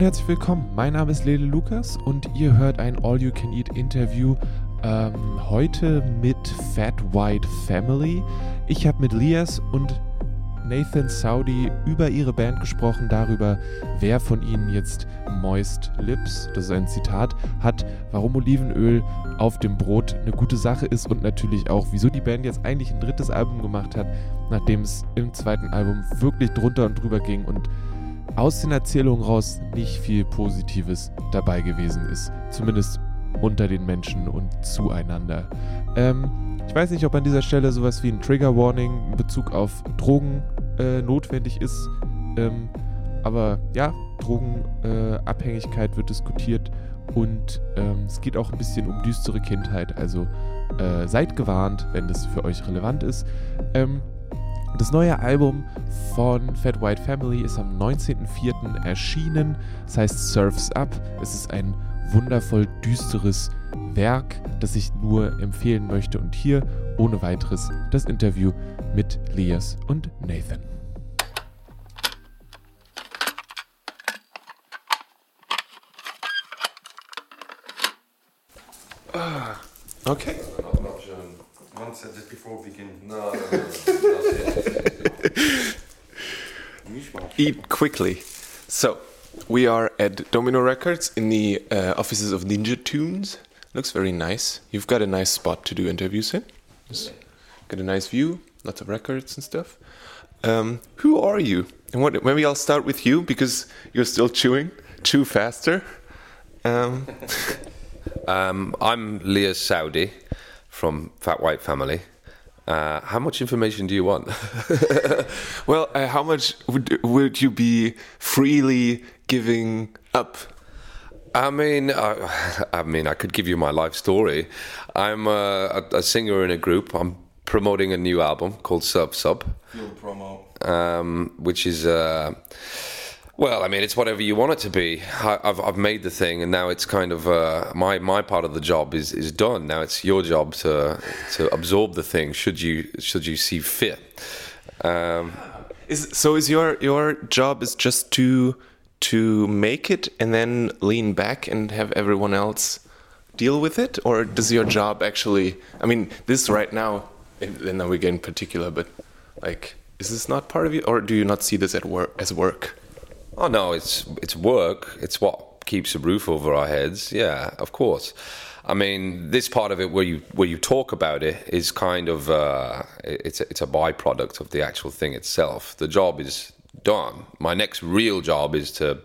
und herzlich willkommen. Mein Name ist Lele Lukas und ihr hört ein All You Can Eat Interview ähm, heute mit Fat White Family. Ich habe mit Lias und Nathan Saudi über ihre Band gesprochen, darüber, wer von ihnen jetzt Moist Lips, das ist ein Zitat, hat, warum Olivenöl auf dem Brot eine gute Sache ist und natürlich auch, wieso die Band jetzt eigentlich ein drittes Album gemacht hat, nachdem es im zweiten Album wirklich drunter und drüber ging und aus den Erzählungen raus nicht viel Positives dabei gewesen ist. Zumindest unter den Menschen und zueinander. Ähm, ich weiß nicht, ob an dieser Stelle sowas wie ein Trigger Warning in Bezug auf Drogen äh, notwendig ist. Ähm, aber ja, Drogenabhängigkeit äh, wird diskutiert und ähm, es geht auch ein bisschen um düstere Kindheit. Also äh, seid gewarnt, wenn das für euch relevant ist. Ähm, das neue Album von Fat White Family ist am 19.04. erschienen. Es heißt Surfs Up. Es ist ein wundervoll düsteres Werk, das ich nur empfehlen möchte. Und hier ohne weiteres das Interview mit Lias und Nathan. Ah, okay. One said this before we begin. No, no, no, Eat quickly. So, we are at Domino Records in the uh, offices of Ninja Tunes. Looks very nice. You've got a nice spot to do interviews in. Just got a nice view, lots of records and stuff. Um, who are you? And what, maybe I'll start with you because you're still chewing. Chew faster. Um. um, I'm Lias Saoudi from Fat White Family. Uh, how much information do you want? well, uh, how much would would you be freely giving up? I mean, I, I mean, I could give you my life story. I'm a, a, singer in a group. I'm promoting a new album called Serfs Up. Field promo. Um, which is. Uh, well, I mean, it's whatever you want it to be. I, have I've made the thing, and now it's kind of uh, my my part of the job is is done. Now it's your job to to absorb the thing. Should you should you see fit? Um, is so is your your job is just to to make it and then lean back and have everyone else deal with it, or does your job actually? I mean, this right now, we get in particular, but like, is this not part of you, or do you not see this at work as work? Oh no, it's it's work. It's what keeps a roof over our heads. Yeah, of course. I mean, this part of it where you where you talk about it is kind of uh, it's a, it's a byproduct of the actual thing itself. The job is done. My next real job is to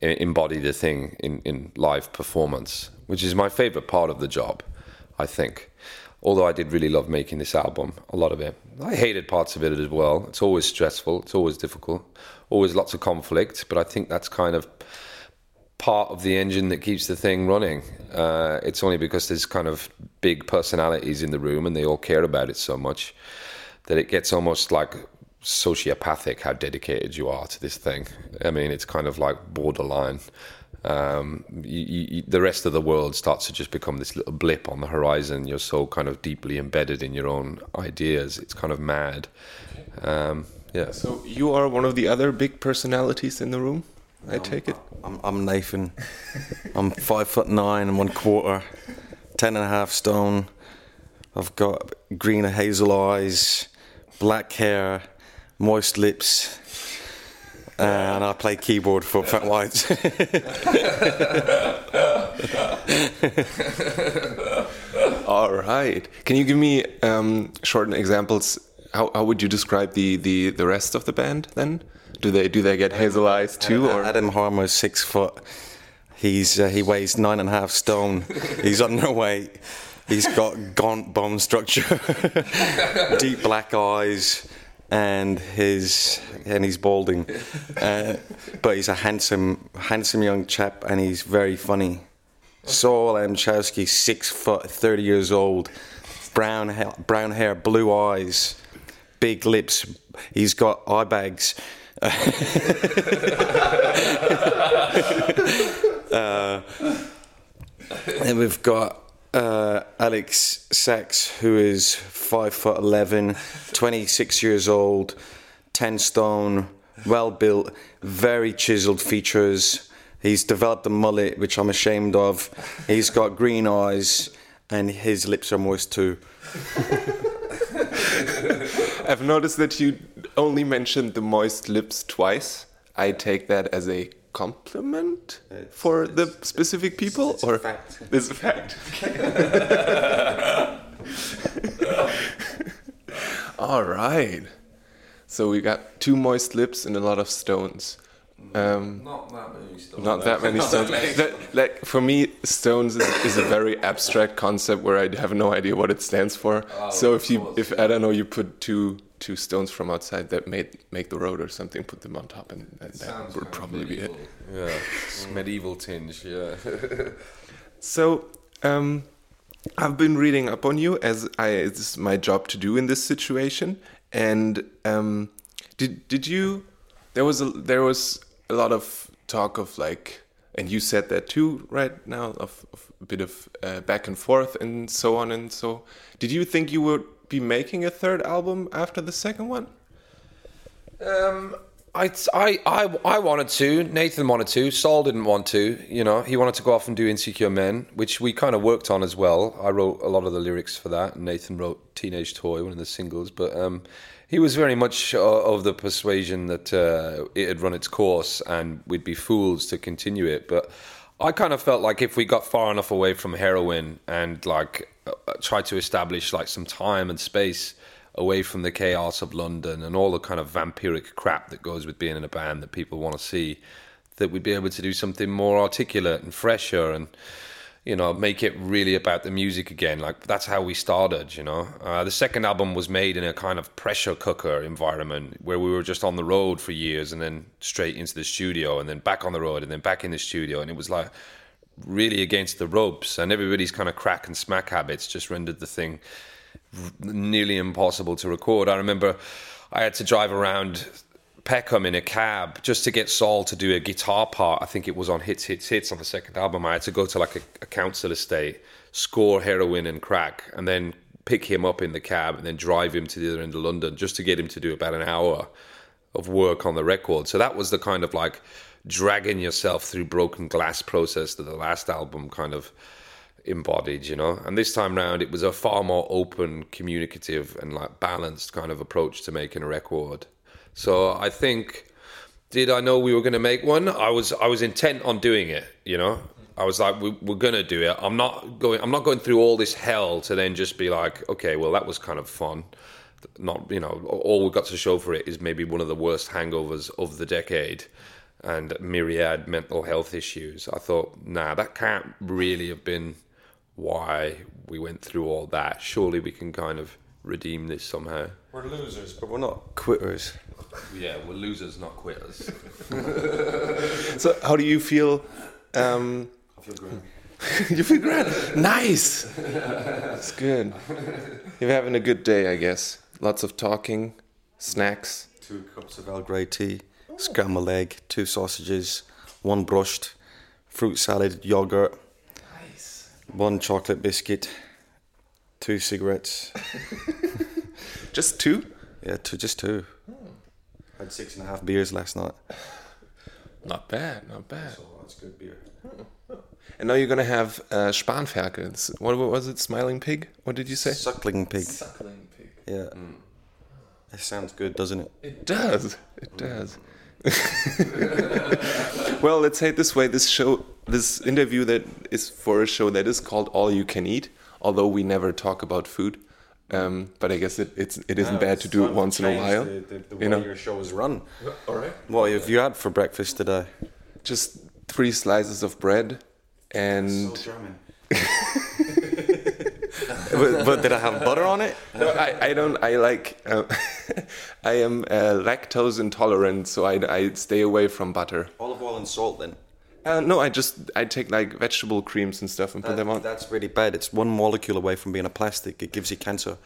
embody the thing in in live performance, which is my favorite part of the job. I think. Although I did really love making this album, a lot of it. I hated parts of it as well. It's always stressful. It's always difficult always lots of conflict, but I think that's kind of part of the engine that keeps the thing running. Uh, it's only because there's kind of big personalities in the room and they all care about it so much that it gets almost like sociopathic how dedicated you are to this thing. I mean, it's kind of like borderline. Um, you, you, the rest of the world starts to just become this little blip on the horizon. You're so kind of deeply embedded in your own ideas. It's kind of mad. Um, yeah. So you are one of the other big personalities in the room. I take it. I'm, I'm Nathan. I'm five foot nine and one quarter, ten and a half stone. I've got green hazel eyes, black hair, moist lips, and I play keyboard for Fat Whites. All right. Can you give me um, short examples how, how would you describe the, the, the rest of the band then? Do they do they get hazel eyes too? Or? Adam Harmer is six foot. He's uh, he weighs nine and a half stone. He's underweight. He's got gaunt bone structure, deep black eyes, and his and he's balding. Uh, but he's a handsome handsome young chap, and he's very funny. Saul Adamczewski, six foot, thirty years old, brown hair, brown hair, blue eyes big lips. He's got eye bags. uh, and we've got uh, Alex Sachs, who is five foot eleven, 26 years old, 10 stone, well built, very chiseled features. He's developed a mullet, which I'm ashamed of. He's got green eyes, and his lips are moist too. I've noticed that you only mentioned the moist lips twice. I take that as a compliment It's- for the it's- specific people, it's or fact. It's a fact. All right. So we got two moist lips and a lot of stones. Um, Not that many stones. not that many stones. That, like for me, stones is, is a very abstract concept where I have no idea what it stands for. so if you, if I don't know, you put two two stones from outside that made make the road or something, put them on top, and, and that would probably be it. Yeah, it's medieval tinge. Yeah. So, um, I've been reading up on you as I it's my job to do in this situation. And um, did did you? There was a there was a lot of talk of like, and you said that too right now of, of a bit of uh, back and forth and so on and so. Did you think you would be making a third album after the second one? Um, I, I, I, I wanted to. Nathan wanted to. Saul didn't want to. You know, he wanted to go off and do Insecure Men, which we kind of worked on as well. I wrote a lot of the lyrics for that, and Nathan wrote Teenage Toy, one of the singles. But um, he was very much uh, of the persuasion that uh, it had run its course, and we'd be fools to continue it. But I kind of felt like if we got far enough away from heroin and like tried to establish like some time and space away from the chaos of London and all the kind of vampiric crap that goes with being in a band that people want to see, that we'd be able to do something more articulate and fresher and you know make it really about the music again. Like that's how we started. You know, uh, the second album was made in a kind of pressure cooker environment where we were just on the road for years and then straight into the studio and then back on the road and then back in the studio and it was like really against the ropes and everybody's kind of crack and smack habits just rendered the thing nearly impossible to record. I remember I had to drive around Peckham in a cab just to get Saul to do a guitar part. I think it was on Hits, Hits, Hits on the second album. I had to go to like a, a council estate, score heroin and crack, and then pick him up in the cab and then drive him to the other end of London just to get him to do about an hour of work on the record. So that was the kind of like dragging yourself through broken glass process that the last album kind of embodied, you know. And this time round, it was a far more open, communicative, and like balanced kind of approach to making a record. So I think, did I know we were going to make one? I was, I was intent on doing it, you know. I was like, we, we're going to do it. I'm not going. I'm not going through all this hell to then just be like, okay, well, that was kind of fun. Not, you know, all we've got to show for it is maybe one of the worst hangovers of the decade and myriad mental health issues. I thought, nah, that can't really have been why we went through all that. Surely we can kind of redeem this somehow. We're losers, but we're not quitters. Yeah, we're losers, not quitters. So how do you feel? Um, I feel great. you feel great. Nice. It's good. You're having a good day, I guess. Lots of talking, snacks. Two cups of Earl Grey tea, scrambled egg, two sausages, one brushed, fruit salad, yogurt, Nice. one chocolate biscuit, two cigarettes. Just two? Yeah, two, just two. Hmm. Had six and a half beers last night. Not bad, not bad. Oh, that's good beer. Hmm. And now you're gonna have uh, Spanferkel. What, what was it? Smiling pig? What did you say? Suckling pig. Suckling pig. Yeah. Hmm. It sounds good, doesn't it? It does. It does. well, let's say it this way: this show, this interview, that is for a show that is called All You Can Eat. Although we never talk about food, um, but I guess it, it's it isn't bad to do it once in a while. The, the, the you way know? your show is run. All right. What have you had for breakfast today? Just three slices of bread, and So German. but, but did I have butter on it? No, I, I don't. I like. Uh, I am uh, lactose intolerant, so I, I stay away from butter. Olive oil and salt then. Uh, no, I just I take like vegetable creams and stuff and put them on. That's really bad. It's one molecule away from being a plastic. It gives you cancer.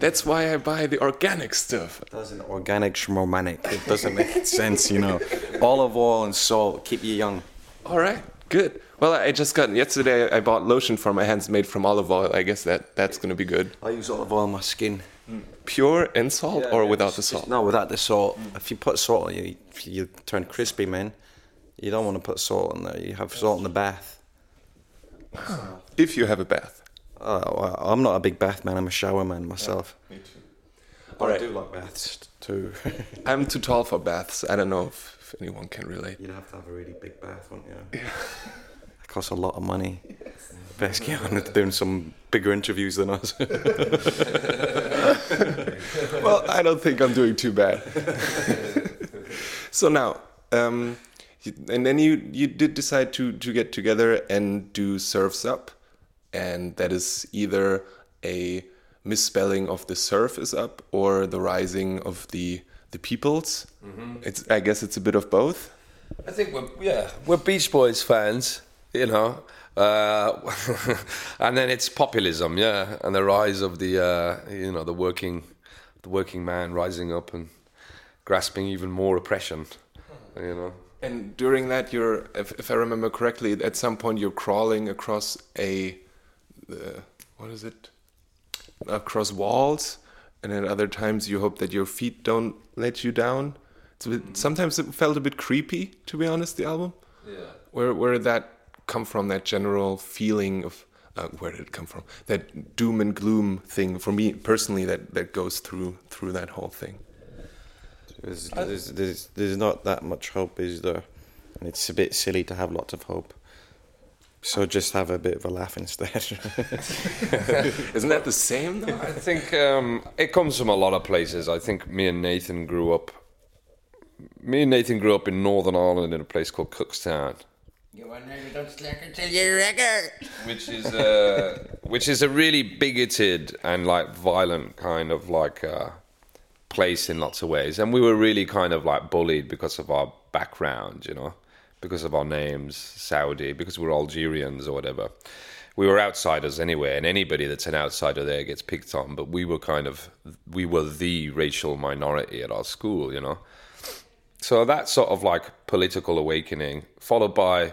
That's why I buy the organic stuff. It doesn't organic schmormanic. It doesn't make sense, you know. Olive oil and salt keep you young. All right, good. Well, I just got yesterday. I bought lotion for my hands made from olive oil. I guess that that's gonna be good. I use olive oil on my skin. Mm. Pure and salt, or without the salt. No, without the salt. If you put salt on you, you turn crispy, man. You don't want to put salt in there. You have salt in the bath. If you have a bath. Oh, well, I'm not a big bath man. I'm a shower man myself. Me too. I do like baths too. I'm too tall for baths. I don't know if, if anyone can relate. You'd have to have a really big bath, wouldn't you? It costs a lot of money. Best get on with doing some bigger interviews than us. well, I don't think I'm doing too bad. so now, um, and then you you did decide to to get together and do Serfs Up, and that is either a misspelling of the surf is up or the rising of the the peoples. It's I guess it's a bit of both. I think we're yeah we're Beach Boys fans, you know, uh, and then it's populism, yeah, and the rise of the uh, you know the working the working man rising up and grasping even more oppression, you know. And during that, you're, if, if I remember correctly, at some point you're crawling across a, uh, what is it? Across walls, and at other times you hope that your feet don't let you down. It's a bit, sometimes it felt a bit creepy, to be honest. The album. Yeah. Where where that come from? That general feeling of uh, where did it come from? That doom and gloom thing for me personally that that goes through through that whole thing. there's, there's, there's, there's not that much hope, is there? And it's a bit silly to have lots of hope. So just have a bit of a laugh instead. Isn't that the same though? I think um, it comes from a lot of places. I think me and Nathan grew up. Me and Nathan grew up in Northern Ireland in a place called Cookstown, You don't slack until you record. which is uh, which is a really bigoted and like violent kind of like uh, place in lots of ways. And we were really kind of like bullied because of our background, you know, because of our names, Saoudi, because we're Algerians or whatever. We were outsiders anyway, and anybody that's an outsider there gets picked on. But we were kind of we were the racial minority at our school, you know. So that sort of like political awakening, followed by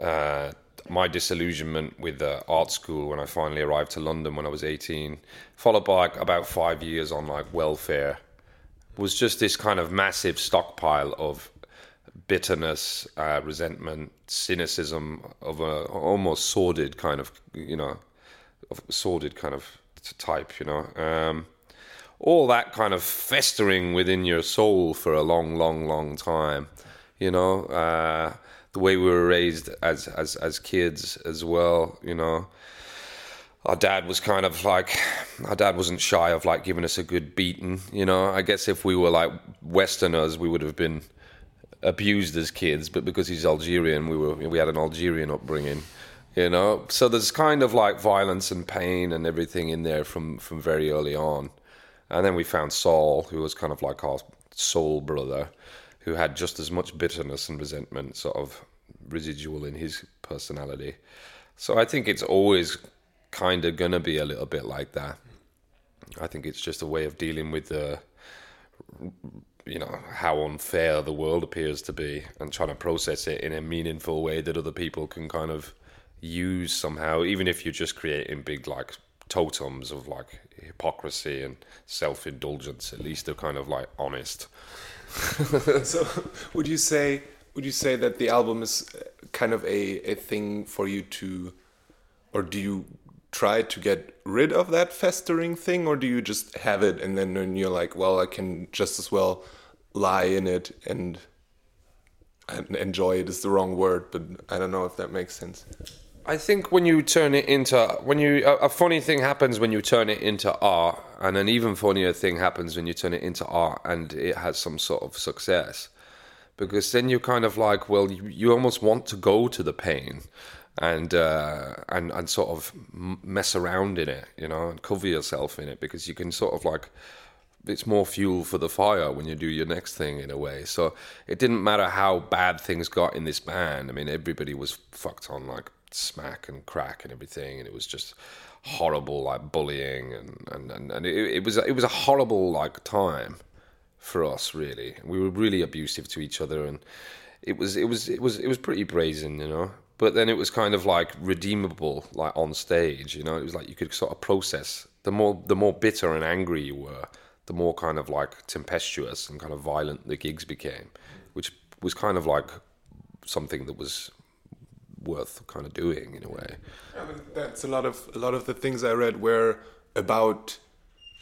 uh, my disillusionment with the art school when I finally arrived to London when I was 18, followed by about five years on like welfare, was just this kind of massive stockpile of bitterness, uh, resentment, cynicism of a almost sordid kind of, you know, of sordid kind of type, you know. Um, all that kind of festering within your soul for a long, long, long time. You know, uh, the way we were raised as as as kids as well. You know, our dad was kind of like our dad wasn't shy of like giving us a good beating. You know, I guess if we were like Westerners, we would have been abused as kids, but because he's Algerian, we were we had an Algerian upbringing. You know, so there's kind of like violence and pain and everything in there from from very early on. And then we found Saul, who was kind of like our soul brother, who had just as much bitterness and resentment sort of residual in his personality. So I think it's always kind of going to be a little bit like that. I think it's just a way of dealing with the, you know, how unfair the world appears to be and trying to process it in a meaningful way that other people can kind of use somehow, even if you're just creating big, like, totems of like hypocrisy and self indulgence. At least they're kind of like honest. so would you say would you say that the album is uh, kind of a, a thing for you to or do you try to get rid of that festering thing or do you just have it and then when you're like well i can just as well lie in it and and enjoy it is the wrong word but i don't know if that makes sense I think when you turn it into when you a, a funny thing happens when you turn it into art, and an even funnier thing happens when you turn it into art and it has some sort of success, because then you're kind of like, well, you, you almost want to go to the pain, and uh, and and sort of mess around in it, you know, and cover yourself in it because you can sort of like it's more fuel for the fire when you do your next thing in a way. So it didn't matter how bad things got in this band. I mean, everybody was fucked on like smack and crack and everything, and it was just horrible, like bullying, and and and, and it, it was it was a horrible like time for us. Really, we were really abusive to each other, and it was it was it was it was pretty brazen, you know. But then it was kind of like redeemable, like on stage, you know. It was like you could sort of process the more the more bitter and angry you were, the more kind of like tempestuous and kind of violent the gigs became, which was kind of like something that was worth kind of doing in a way. Yeah, but that's a lot of a lot of the things I read were about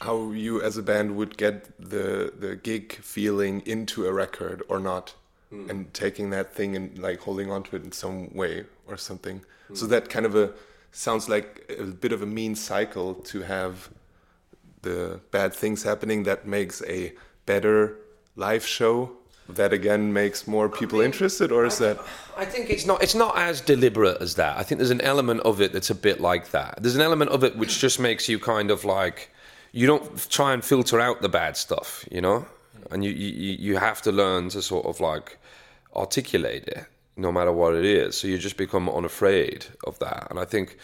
how you as a band would get the the gig feeling into a record or not, hmm. and taking that thing and like holding on to it in some way or something. So that kind of a sounds like a bit of a mean cycle to have the bad things happening that makes a better live show that again makes more people interested or is that I think it's not it's not as deliberate as that. I think there's an element of it that's a bit like that. There's an element of it which just makes you kind of like you don't try and filter out the bad stuff, you know, and you you, you have to learn to sort of like articulate it, no matter what it is. So you just become unafraid of that, and I think.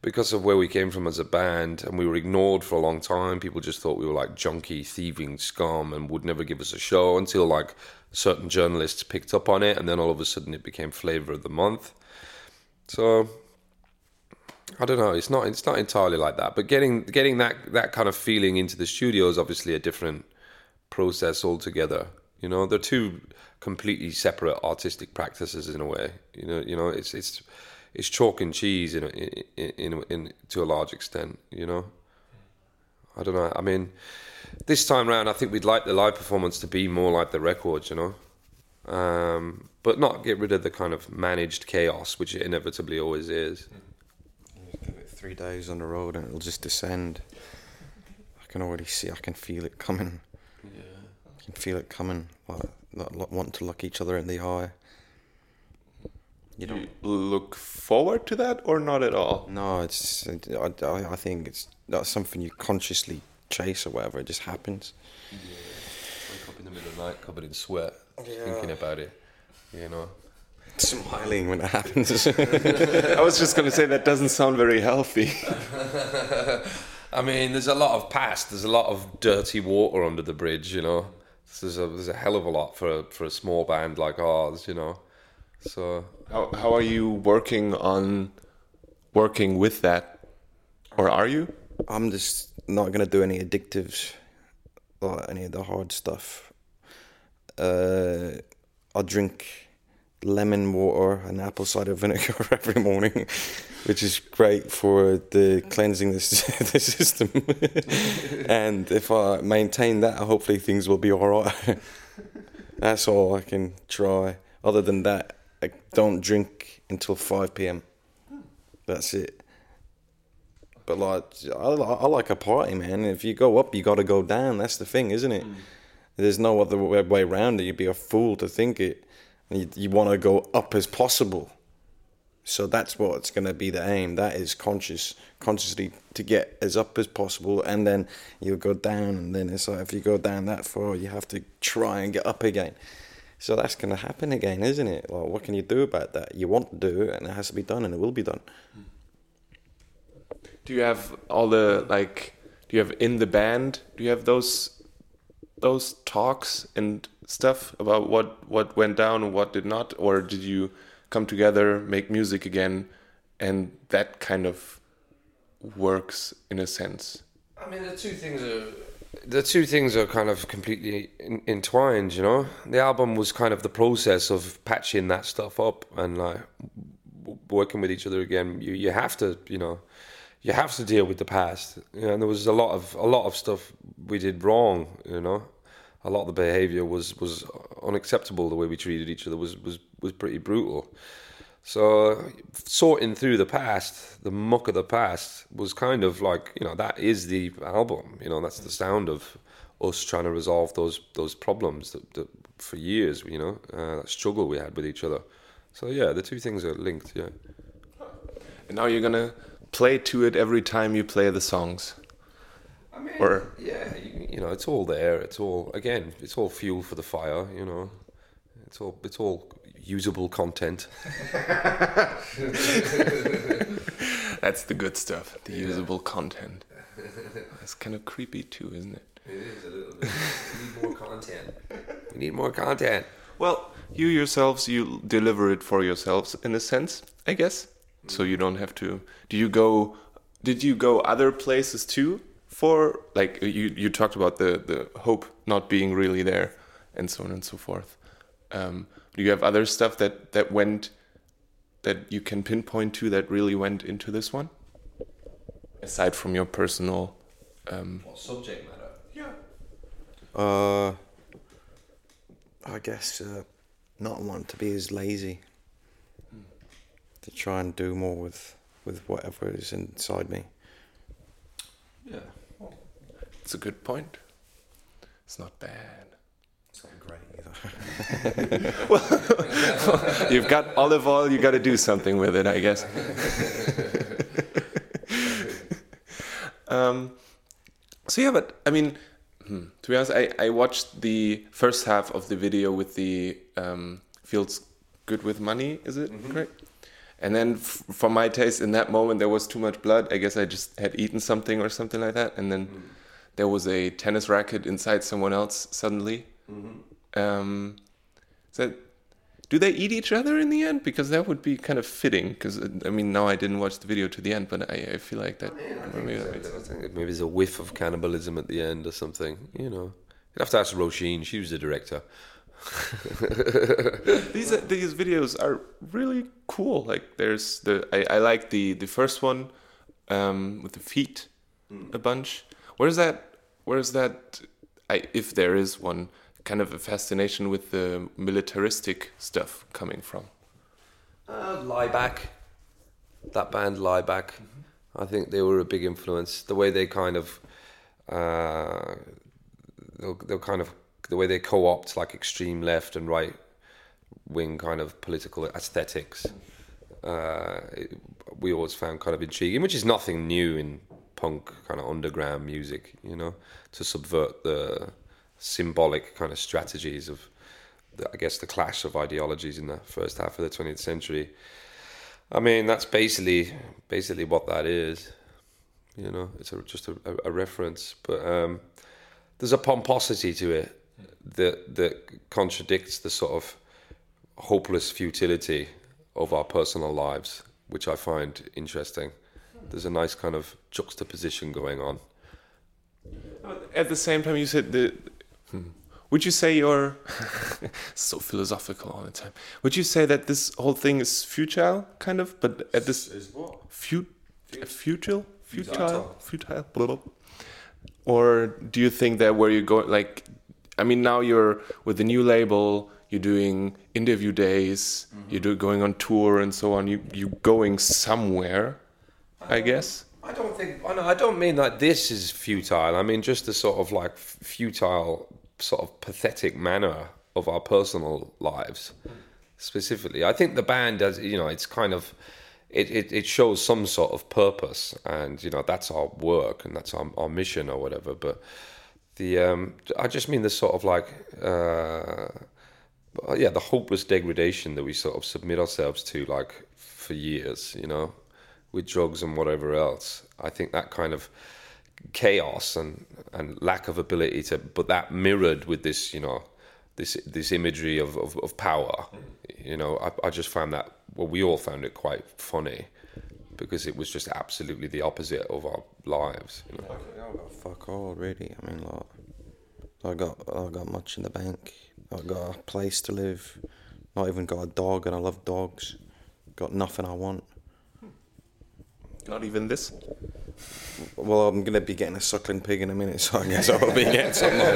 Because of where we came from as a band, and we were ignored for a long time, people just thought we were like junky, thieving scum, and would never give us a show until like certain journalists picked up on it, and then all of a sudden it became flavor of the month. So I don't know. It's not. It's not entirely like that. But getting getting that that kind of feeling into the studio is obviously a different process altogether. You know, they're two completely separate artistic practices in a way. You know, you know, it's it's it's chalk and cheese in a, in, in in to a large extent. You know, I don't know. I mean, this time round, I think we'd like the live performance to be more like the records. You know, um, but not get rid of the kind of managed chaos, which it inevitably always is. Give it three days on the road and it'll just descend. I can already see. I can feel it coming. Yeah. I can feel it coming. Like, not, not wanting to look each other in the eye. You do don't. you look forward to that or not at all No, it's. I, I I think it's not something you consciously chase or whatever. It just happens. Yeah. Wake up in the middle of the night covered in sweat, thinking about it. You know. Smiling when it happens. I was just going to say that doesn't sound very healthy. I mean, there's a lot of past. There's a lot of dirty water under the bridge. You know, there's a there's a hell of a lot for a, for a small band like ours. You know, so How, how are you working on working with that? Or are you? I'm just not gonna do any addictives, like any of the hard stuff. Uh, I drink lemon water and apple cider vinegar every morning, which is great for the cleansing the, the system. and if I maintain that, hopefully things will be all right. That's all I can try. Other than that, I don't drink until five p.m. That's it. But like, I, I like a party, man. If you go up, you got to go down. That's the thing, isn't it? Mm. There's no other way way around it. You'd be a fool to think it. You, you want to go up as possible. So that's what's going to be the aim. That is conscious, consciously to get as up as possible, and then you'll go down, and then it's like if you go down that far, you have to try and get up again. So that's going to happen again, isn't it? Well, what can you do about that? You want to do it, and it has to be done, and it will be done. Mm. Do you have all the like? Do you have in the band? Do you have those those talks and stuff about what what went down and what did not, or did you come together, make music again, and that kind of works in a sense? I mean, the two things are the two things are kind of completely in, entwined. You know, the album was kind of the process of patching that stuff up and like working with each other again. You you have to you know you have to deal with the past. You know, and there was a lot of a lot of stuff we did wrong. You know, a lot of the behavior was was unacceptable. The way we treated each other was was was pretty brutal. So sorting through the past, the muck of the past, was kind of like you know that is the album. You know that's the sound of us trying to resolve those those problems that, that for years. You know uh, that struggle we had with each other. So yeah, the two things are linked. Yeah. And now you're gonna play to it every time you play the songs. I mean, Or- yeah, you, you know, it's all there. It's all again, it's all fuel for the fire. You know, it's all it's all usable content. That's the good stuff, the usable content. That's kind of creepy too, isn't it? It is a little bit. We need more content. We need more content. Well, you yourselves, you deliver it for yourselves in a sense, I guess. So you don't have to. Do you go? Did you go other places too? For like you, you talked about the the hope not being really there, and so on and so forth. Um, Do you have other stuff that that went that you can pinpoint to that really went into this one? Aside from your personal um, subject matter? yeah. Uh, I guess uh, not want to be as lazy. To try and do more with with whatever is inside me. Yeah. It's a good point. It's not bad. It's not great either. Well, you've got olive oil, you got to do something with it, I guess. um, so yeah, but I mean, hmm, to be honest, I, I watched the first half of the video with the um, feels good with money. Is it correct? And then, f- for my taste, in that moment, there was too much blood. I guess I just had eaten something or something like that. And then mm-hmm. there was a tennis racket inside someone else suddenly. Mm-hmm. Um, so do they eat each other in the end? Because that would be kind of fitting. Because uh, I mean, now I didn't watch the video to the end, but I, I feel like that. maybe that makes I think maybe there's a whiff of cannibalism at the end or something. You know, you'd have to ask Roisin. She was the director. these are- these videos are really cool. Like there's the I, I like the the first one um, with the feet a bunch. Where's that? Where's that? I if there is one kind of a fascination with the militaristic stuff coming from. Uh, Laibach, that band Laibach, I think they were a big influence. The way they kind of, uh, they'll, they'll kind of the way they co-opt like extreme left and right wing kind of political aesthetics. Uh, it, we always found kind of intriguing, which is nothing new in punk kind of underground music, you know, to subvert the symbolic kind of strategies of, the, I guess, the clash of ideologies in the first half of the 20th century. I mean, that's basically basically what that is. You know, it's a, just a, a, reference, but um, there's a pomposity to it that that contradicts the sort of hopeless futility of our personal lives, which I find interesting. There's a nice kind of juxtaposition going on. At the same time, you said the. Hmm. Would you say you're so philosophical all the time? Would you say that this whole thing is futile, kind of? But at this Is what? fut, futile, futile, futile, blah, blah. Or do you think that where you go, like, I mean, now you're with the new label, you're doing interview days, mm-hmm. you're do, going on tour and so on. You you going somewhere, I guess. I don't think. I, know, I don't mean that this is futile. I mean just the sort of like futile, sort of pathetic manner of our personal lives, specifically. I think the band does. You know, it's kind of. It, it, it shows some sort of purpose, and you know that's our work and that's our, our mission or whatever. But the um, I just mean the sort of like uh, yeah, the hopeless degradation that we sort of submit ourselves to, like for years, you know, with drugs and whatever else. I think that kind of chaos and and lack of ability to, but that mirrored with this, you know, this this imagery of of, of power. You know, I, I just found that. Well, we all found it quite funny because it was just absolutely the opposite of our lives. You know? I got fuck all really. I mean, like, I got I got much in the bank. I got a place to live. Not even got a dog, and I love dogs. Got nothing I want. Not even this. Well, I'm gonna be getting a suckling pig in a minute, so I guess I'll be getting something I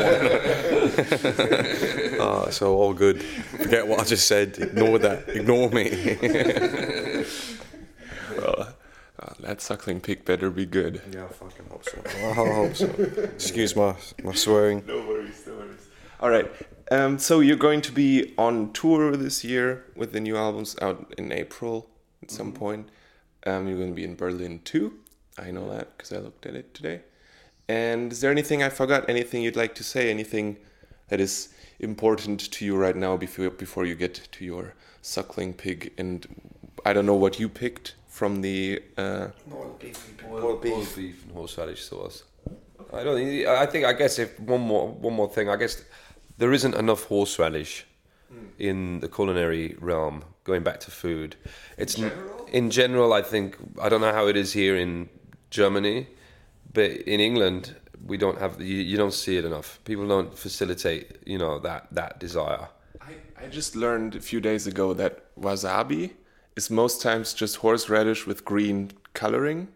want. uh, so all good. Forget what I just said. Ignore that. Ignore me. Well, that suckling pig better be good. yeah, I fucking hope so. I hope so. Excuse my my swearing. No worries, no worries. All right. Um, so you're going to be on tour this year with the new albums out in April at some point. Um, you're going to be in Berlin too. I know that because I looked at it today. And is there anything I forgot? Anything you'd like to say? Anything that is important to you right now before before you get to your suckling pig? And I don't know what you picked from the. Uh, Boiled beef. and horseradish sauce. I don't. think- I think. I guess if one more one more thing. I guess there isn't enough horseradish in the culinary realm. Going back to food, it's in general. In general, I think I don't know how it is here in Germany, but in England we don't have. You, you don't see it enough. People don't facilitate. You know that that desire. I, I just learned a few days ago that wasabi is most times just horseradish with green coloring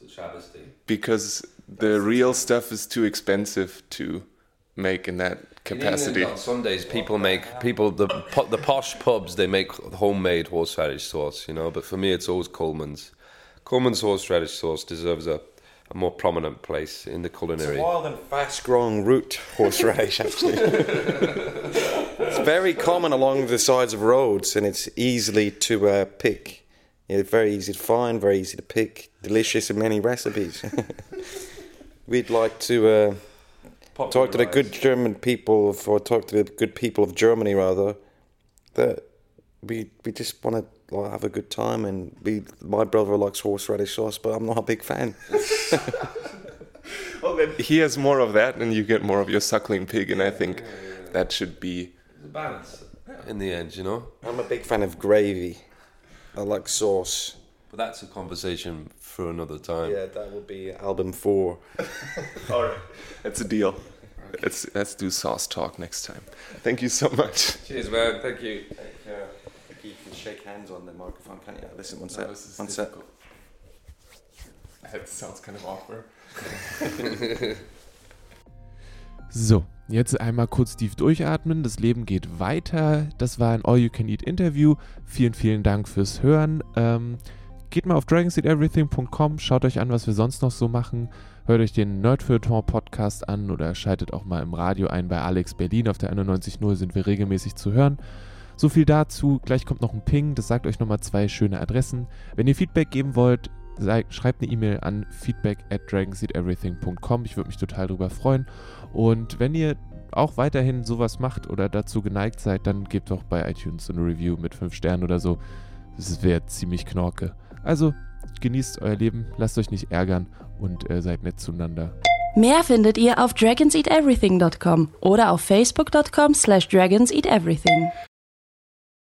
It's a travesty. because the real stuff is too expensive to make in that capacity. On Sundays, people make people the po- the posh pubs they make homemade horseradish sauce, you know. But for me, it's always Colman's. Colman's horseradish sauce deserves a, a more prominent place in the culinary. Wild and fast growing root horseradish, actually. it's very common along the sides of roads and it's easily to uh, pick. Yeah, very easy to find, very easy to pick, delicious in many recipes. We'd like to uh, talk to the good German people, or talk to the good people of Germany rather, that we we just want to like, have a good time. And be. my brother likes horseradish sauce, but I'm not a big fan. Well, then he has more of that, and you get more of your suckling pig, and I think that should be. balance in the end, you know. I'm a big fan of gravy. I like sauce. But that's a conversation for another time. Yeah, that would be album four. All right, that's a deal. Let's let's do sauce talk next time. Thank you so much. Cheers, man. Thank you. You can shake hands on the microphone, can't you? Listen, one No, sec. this is One sec. That sounds kind of awkward. So, jetzt einmal kurz tief durchatmen. Das Leben geht weiter. Das war ein All-You-Can-Eat-Interview. Vielen, vielen Dank fürs Hören. Ähm, geht mal auf dragonseateverything.com, schaut euch an, was wir sonst noch so machen. Hört euch den Nerdfeuilleton Podcast an oder schaltet auch mal im Radio ein bei Alex Berlin. Auf der 91.0 sind wir regelmäßig zu hören. So viel dazu. Gleich kommt noch ein Ping. Das sagt euch nochmal zwei schöne Adressen. Wenn ihr Feedback geben wollt, schreibt eine E-Mail an feedback at dragonseateverything.com. Ich würde mich total drüber freuen. Und wenn ihr auch weiterhin sowas macht oder dazu geneigt seid, dann gebt doch bei iTunes eine Review mit 5 Sternen oder so. Das wäre ziemlich knorke. Also genießt euer Leben, lasst euch nicht ärgern und äh, seid nett zueinander. Mehr findet ihr auf dragonseateverything.com oder auf facebook.com slash dragonseateverything.